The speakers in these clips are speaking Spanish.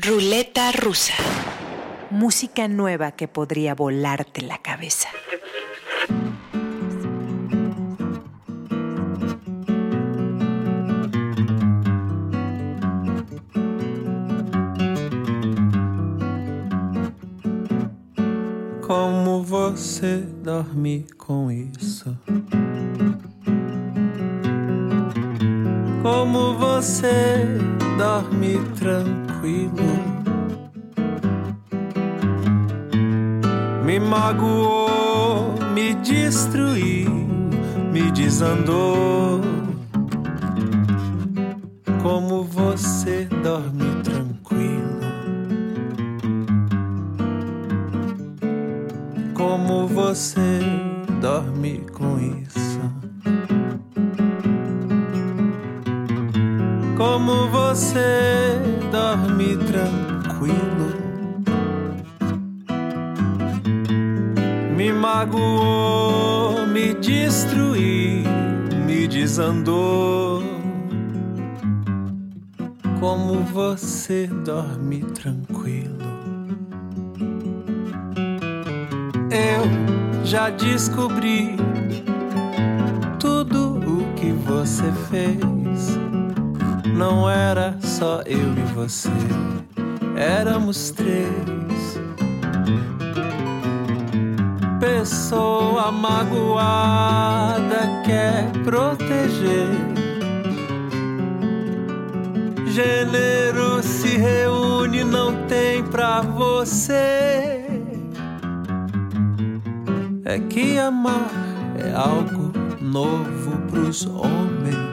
Ruleta rusa. Música nueva que podría volarte la cabeza. Como você dorme com isso? Como você dorme tranquilo? Me magoou, me destruiu, me desandou. Como você dorme tranquilo? Como você dorme com isso? Como você dorme tranquilo? Me magoou, me destruiu, me desandou. Como você dorme tranquilo? Eu já descobri tudo o que você fez. Não era só eu e você, éramos três. Pessoa magoada quer proteger. Gênero se reúne, não tem pra você. É que amar é algo novo pros homens.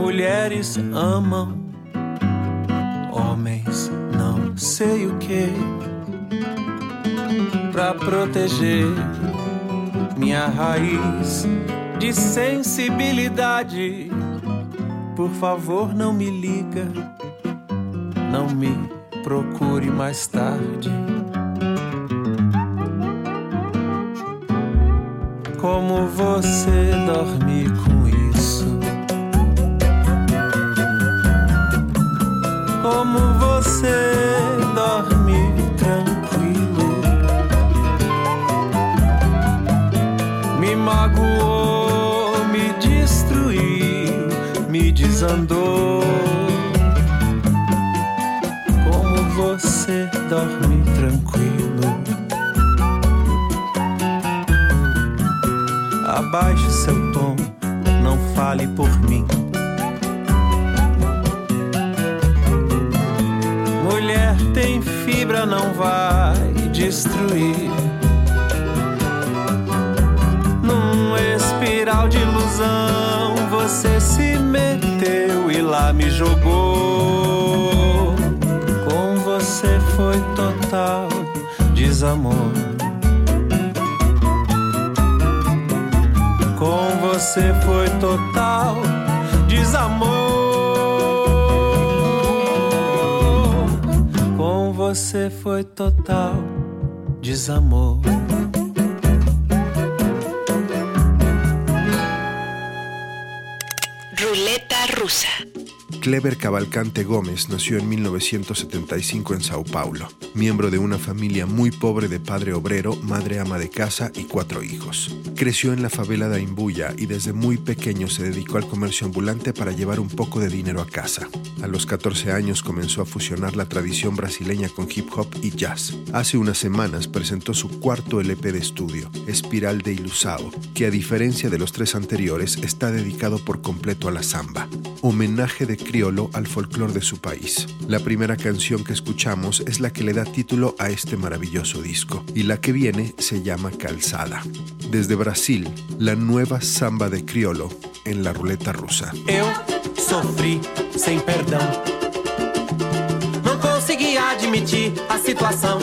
Mulheres amam, homens não sei o que. Pra proteger minha raiz de sensibilidade, por favor não me liga, não me procure mais tarde. Como você dorme você dorme tranquilo? Me magoou, me destruiu, me desandou. Como você dorme tranquilo? Abaixe seu tom, não fale por mim. Mulher tem fibra, não vai destruir. Num espiral de ilusão, você se meteu e lá me jogou. Com você foi total desamor. Com você foi total desamor. Você foi total desamor. Ruleta rusa. Clever Cavalcante Gómez nació en 1975 en Sao Paulo, miembro de una familia muy pobre de padre obrero, madre ama de casa y cuatro hijos. Creció en la favela de Imbuya y desde muy pequeño se dedicó al comercio ambulante para llevar un poco de dinero a casa. A los 14 años comenzó a fusionar la tradición brasileña con hip hop y jazz. Hace unas semanas presentó su cuarto LP de estudio, Espiral de Ilusao, que a diferencia de los tres anteriores está dedicado por completo a la samba, homenaje de criolo al folclore de su país. La primera canción que escuchamos es la que le da título a este maravilloso disco, y la que viene se llama Calzada. Desde Brasil, la nueva samba de criolo en la ruleta rusa. Eu sofri sem perdão. Não consegui admitir a situação.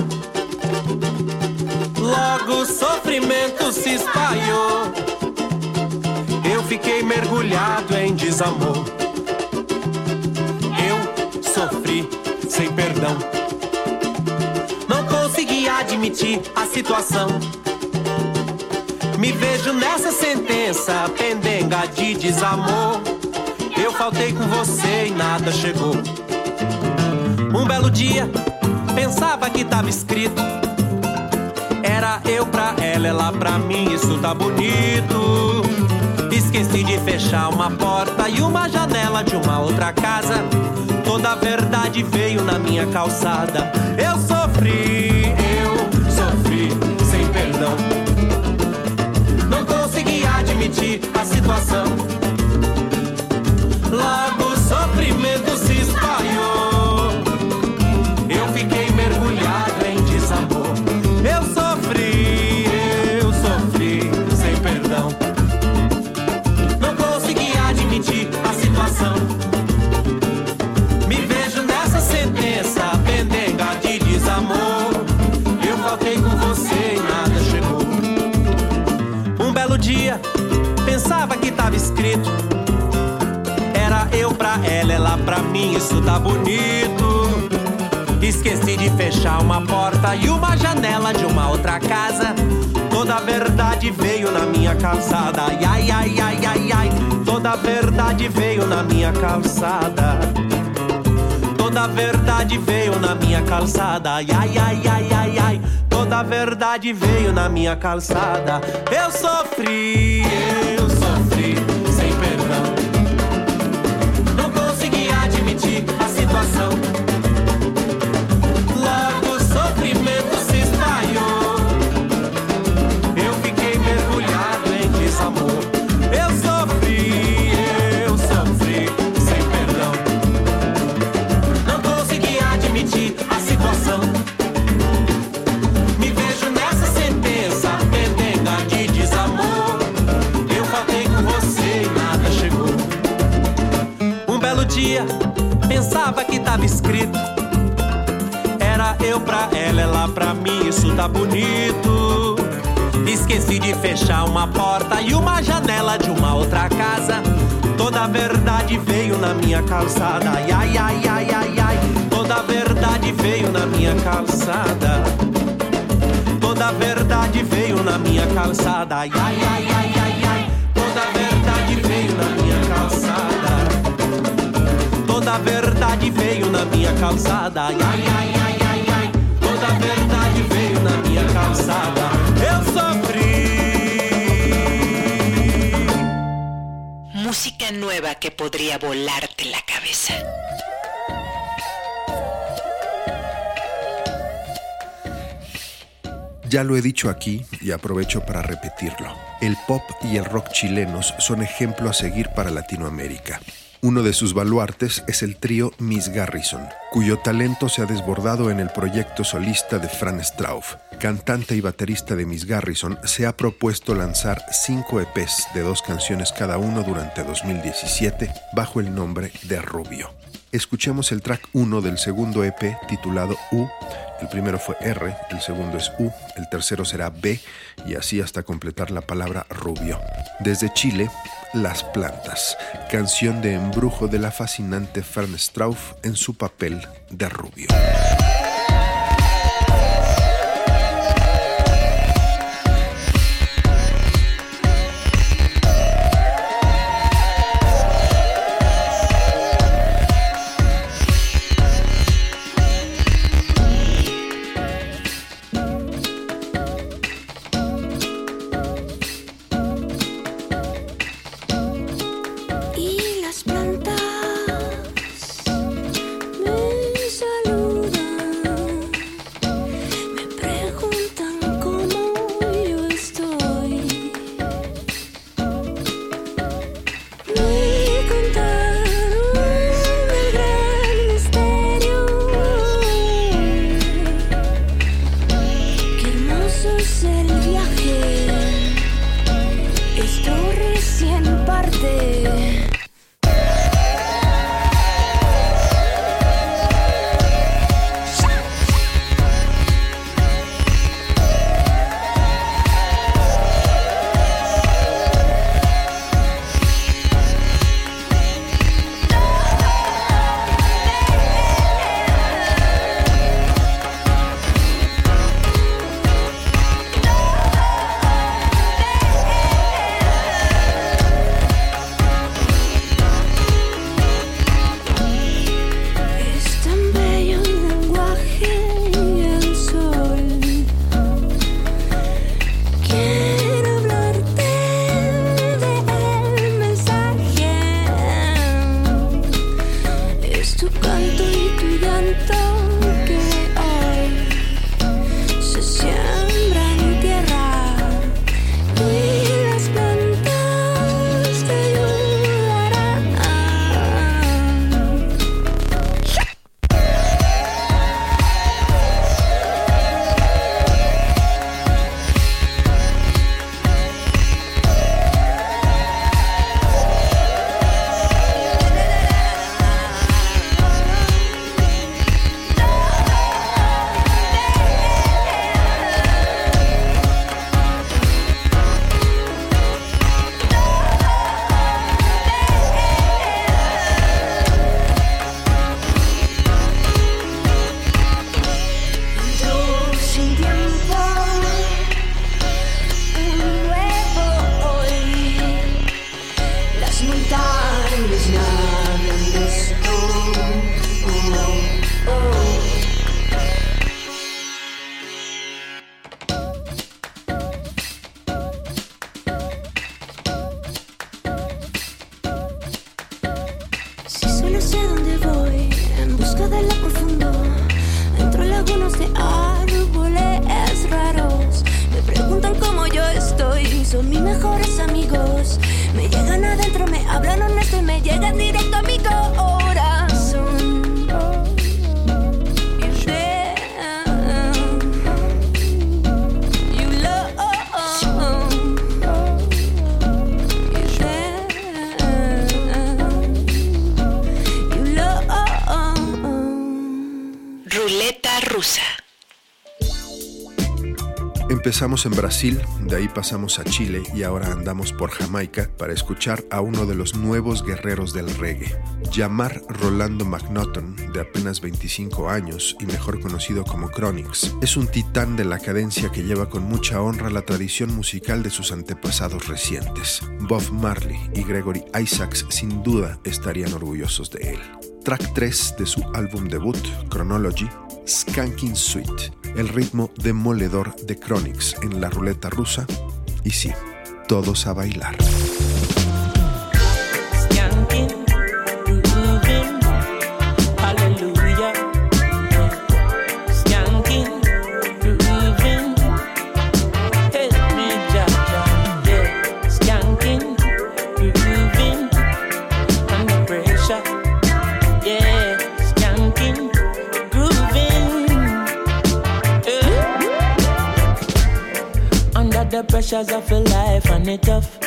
Logo se espalhou. Eu fiquei mergulhado em desamor. Sem perdão. Não consegui admitir a situação. Me vejo nessa sentença, pendenga de desamor. Eu faltei com você e nada chegou. belo dia, pensava que tava escrito. Era eu pra ela, ela pra mim, isso tá bonito. Esqueci de fechar uma porta e uma janela de uma outra casa. Toda a verdade veio na minha calçada. Eu sofri, eu sofri sem perdão. Não consegui admitir a situação. Logo o sofrimento pensava que tava escrito. Era eu pra ela, ela pra mim, isso tá bonito. Esqueci de fechar uma porta e uma janela de uma outra casa. Toda a verdade veio na minha calçada. Ai, ai, ai, ai, ai, ai. Toda a verdade veio na minha calçada. Toda a verdade veio na minha calçada. Ai, ai, ai, ai, ai, ai. Toda a verdade veio na minha calçada. Eu sofri, eu tá bonito. Esqueci de fechar uma porta e uma janela de uma outra casa. Toda a verdade veio na minha calçada. Ai, ai, ai, ai, ai, ai. Toda a verdade veio na minha calçada. Toda a verdade veio na minha calçada. Ai, ai, ai, ai, ai, ai. Toda a verdade veio na minha calçada. Toda a verdade veio na minha calçada. Ai, ai, ai, ai, ai. Toda a verdade minha calçada. Eu sofri. Música nueva que podría volarte la cabeza. Ya lo he dicho aquí y aprovecho para repetirlo. El pop y el rock chilenos son ejemplo a seguir para Latinoamérica. Uno de sus baluartes es el trío Miss Garrison, cuyo talento se ha desbordado en el proyecto solista de Fran Strauff. Cantante y baterista de Miss Garrison, se ha propuesto lanzar cinco EPs de dos canciones cada uno durante 2017 bajo el nombre de Rubio. Escuchemos el track 1 del segundo EP titulado U. El primero fue R, el segundo es U, el tercero será B y así hasta completar la palabra rubio. Desde Chile, Las Plantas, canción de embrujo de la fascinante Fern Strauff en su papel de rubio. Empezamos en Brasil, de ahí pasamos a Chile y ahora andamos por Jamaica para escuchar a uno de los nuevos guerreros del reggae. Yamar Rolando McNaughton, de apenas 25 años y mejor conocido como Chronix, es un titán de la cadencia que lleva con mucha honra la tradición musical de sus antepasados recientes. Bob Marley y Gregory Isaacs sin duda estarían orgullosos de él. Track 3 de su álbum debut, Chronology, Skanking Suite, el ritmo demoledor de Chronix en la ruleta rusa y sí, todos a bailar. Pressures of a life and it tough.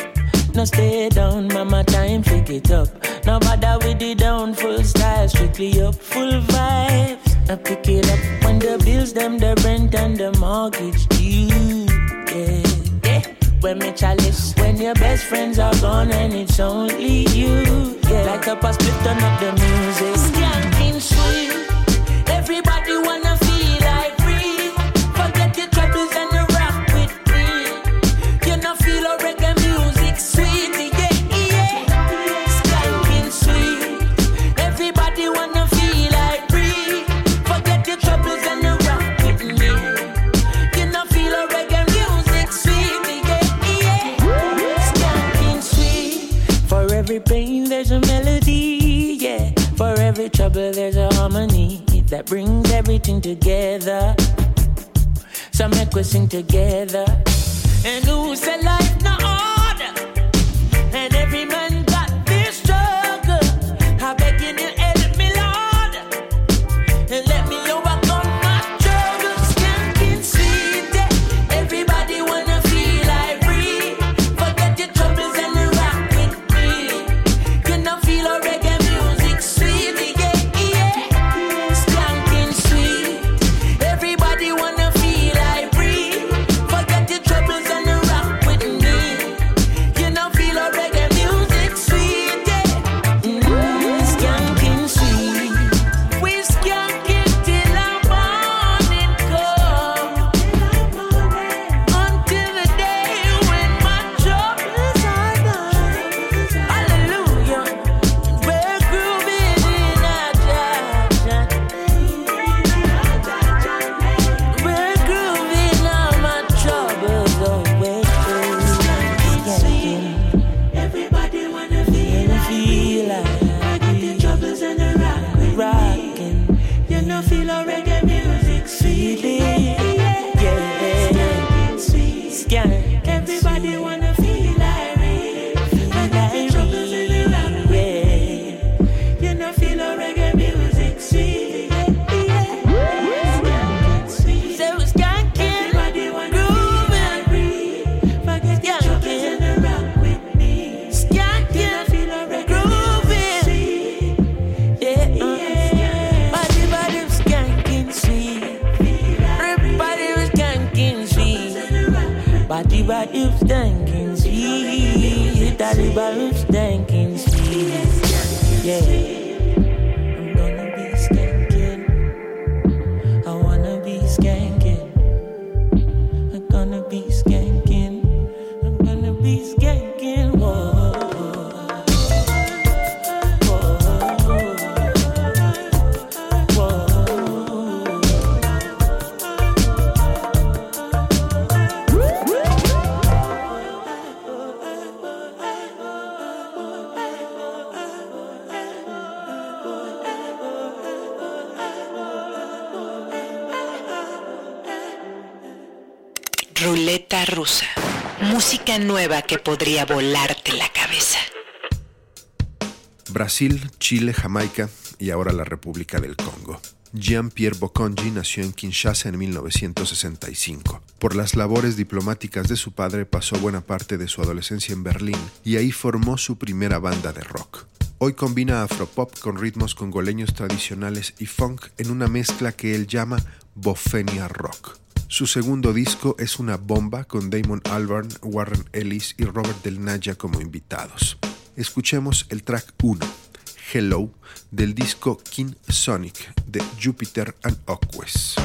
No stay down, mama, time pick it up. No bother with the down, full style, strictly up, full vibes. Now pick it up when the bills, them, the rent and the mortgage due. Yeah, yeah. When me chalice, when your best friends are gone and it's only you. Yeah, like a past turn up the music. Everything together. So make we sing together. And who said life not Nueva que podría volarte la cabeza. Brasil, Chile, Jamaica y ahora la República del Congo. Jean-Pierre Bokonji nació en Kinshasa en 1965. Por las labores diplomáticas de su padre pasó buena parte de su adolescencia en Berlín y ahí formó su primera banda de rock. Hoy combina afropop con ritmos congoleños tradicionales y funk en una mezcla que él llama Bofenia Rock. Su segundo disco es una bomba con Damon Albarn, Warren Ellis y Robert Del Naya como invitados. Escuchemos el track 1, Hello, del disco King Sonic de Jupiter and Oques.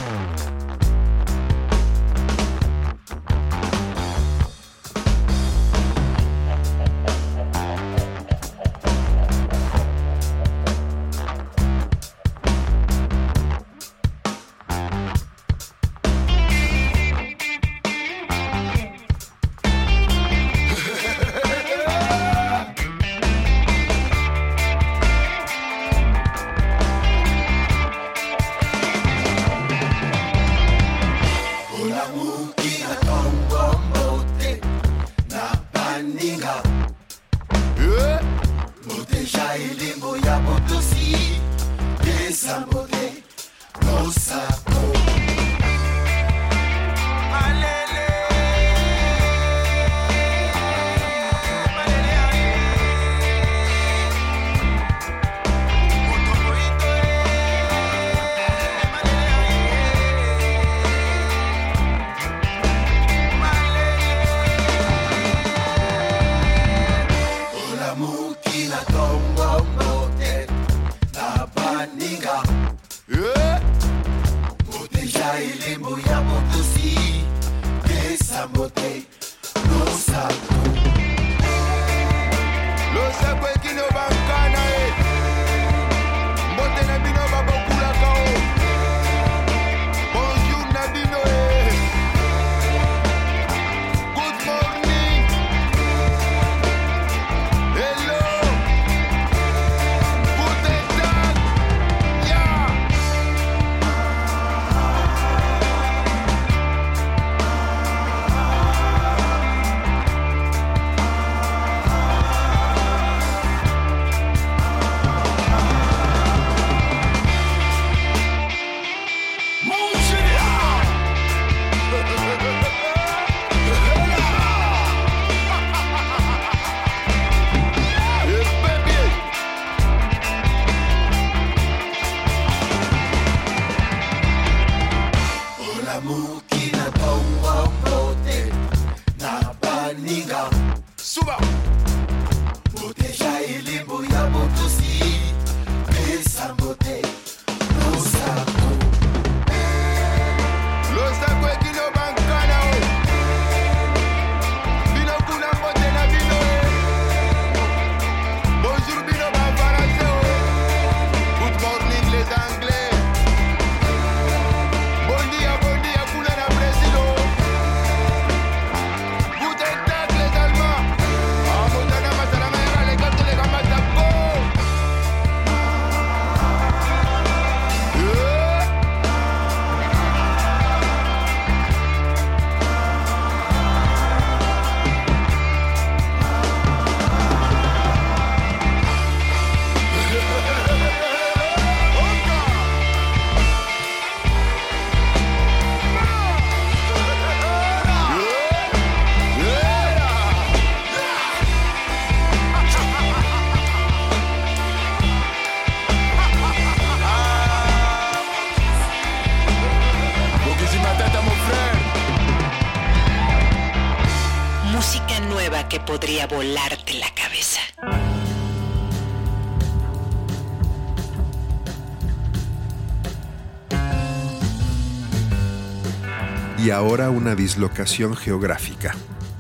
Ahora una dislocación geográfica.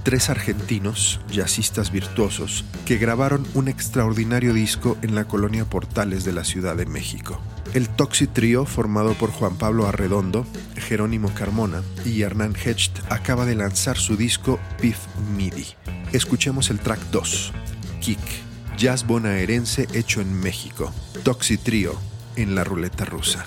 Tres argentinos, jazzistas virtuosos, que grabaron un extraordinario disco en la colonia Portales de la Ciudad de México. El Toxi Trio, formado por Juan Pablo Arredondo, Jerónimo Carmona y Hernán Hecht, acaba de lanzar su disco Pif MIDI. Escuchemos el track 2, Kick, jazz bonaerense hecho en México. Toxi Trio, en la ruleta rusa.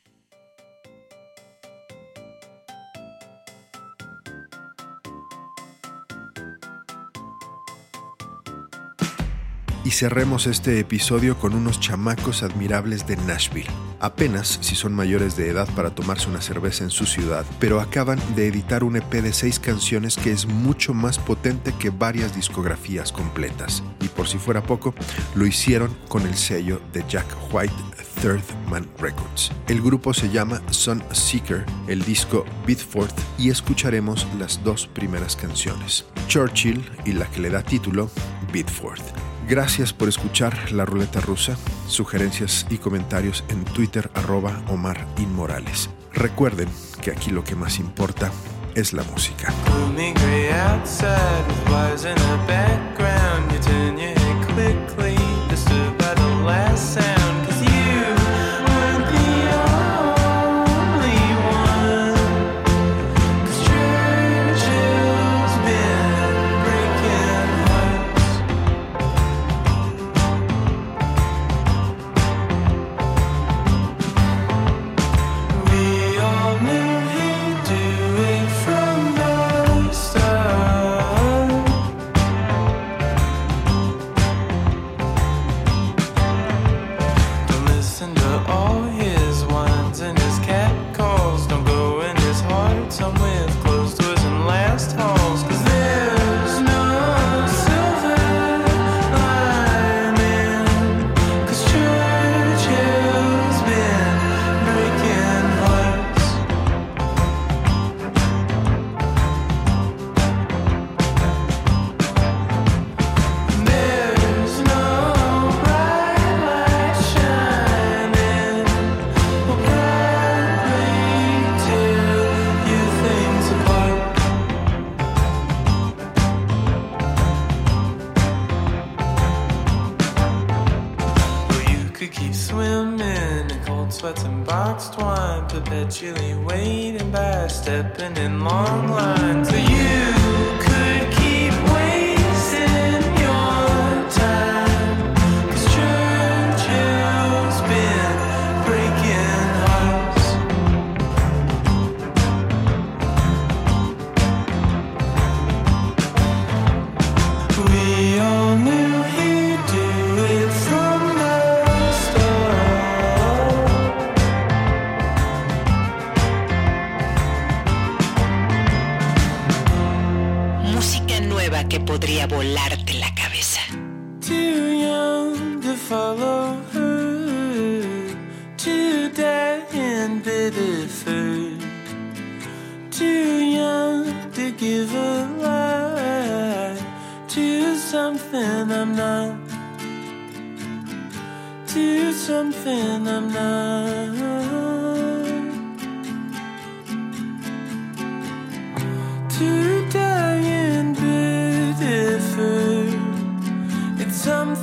Y cerremos este episodio con unos chamacos admirables de Nashville. Apenas si son mayores de edad para tomarse una cerveza en su ciudad, pero acaban de editar un EP de seis canciones que es mucho más potente que varias discografías completas. Y por si fuera poco, lo hicieron con el sello de Jack White Third Man Records. El grupo se llama Sun Seeker, el disco Beatforth y escucharemos las dos primeras canciones, Churchill y la que le da título Beatforth. Gracias por escuchar La Ruleta Rusa. Sugerencias y comentarios en Twitter arroba Omar Inmorales. Recuerden que aquí lo que más importa es la música. Podría volarte la cabeza. Too young to follow her, too dead in Biddeford, too young to give a lie to something I'm not, to something I'm not. To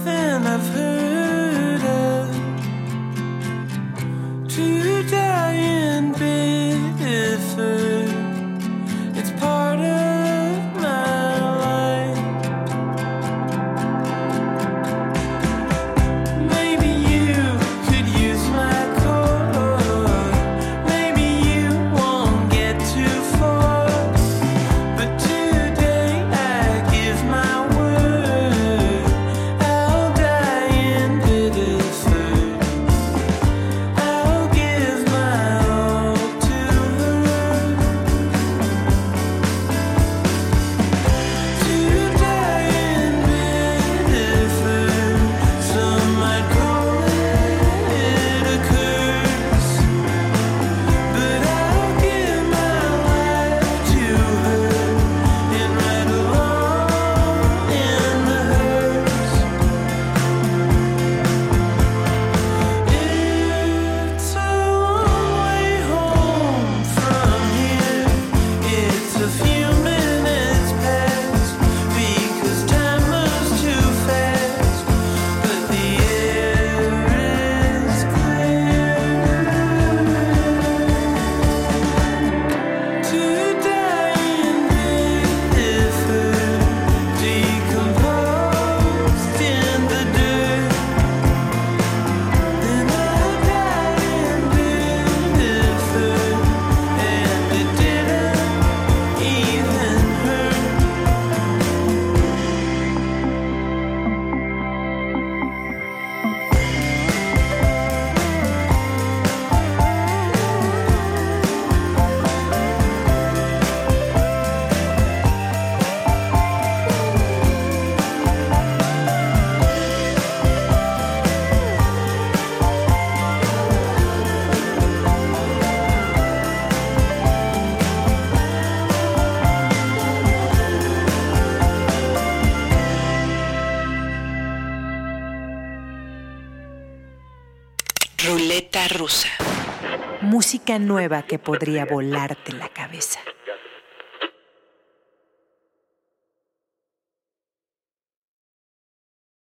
something I've heard nueva que podría volarte la cabeza.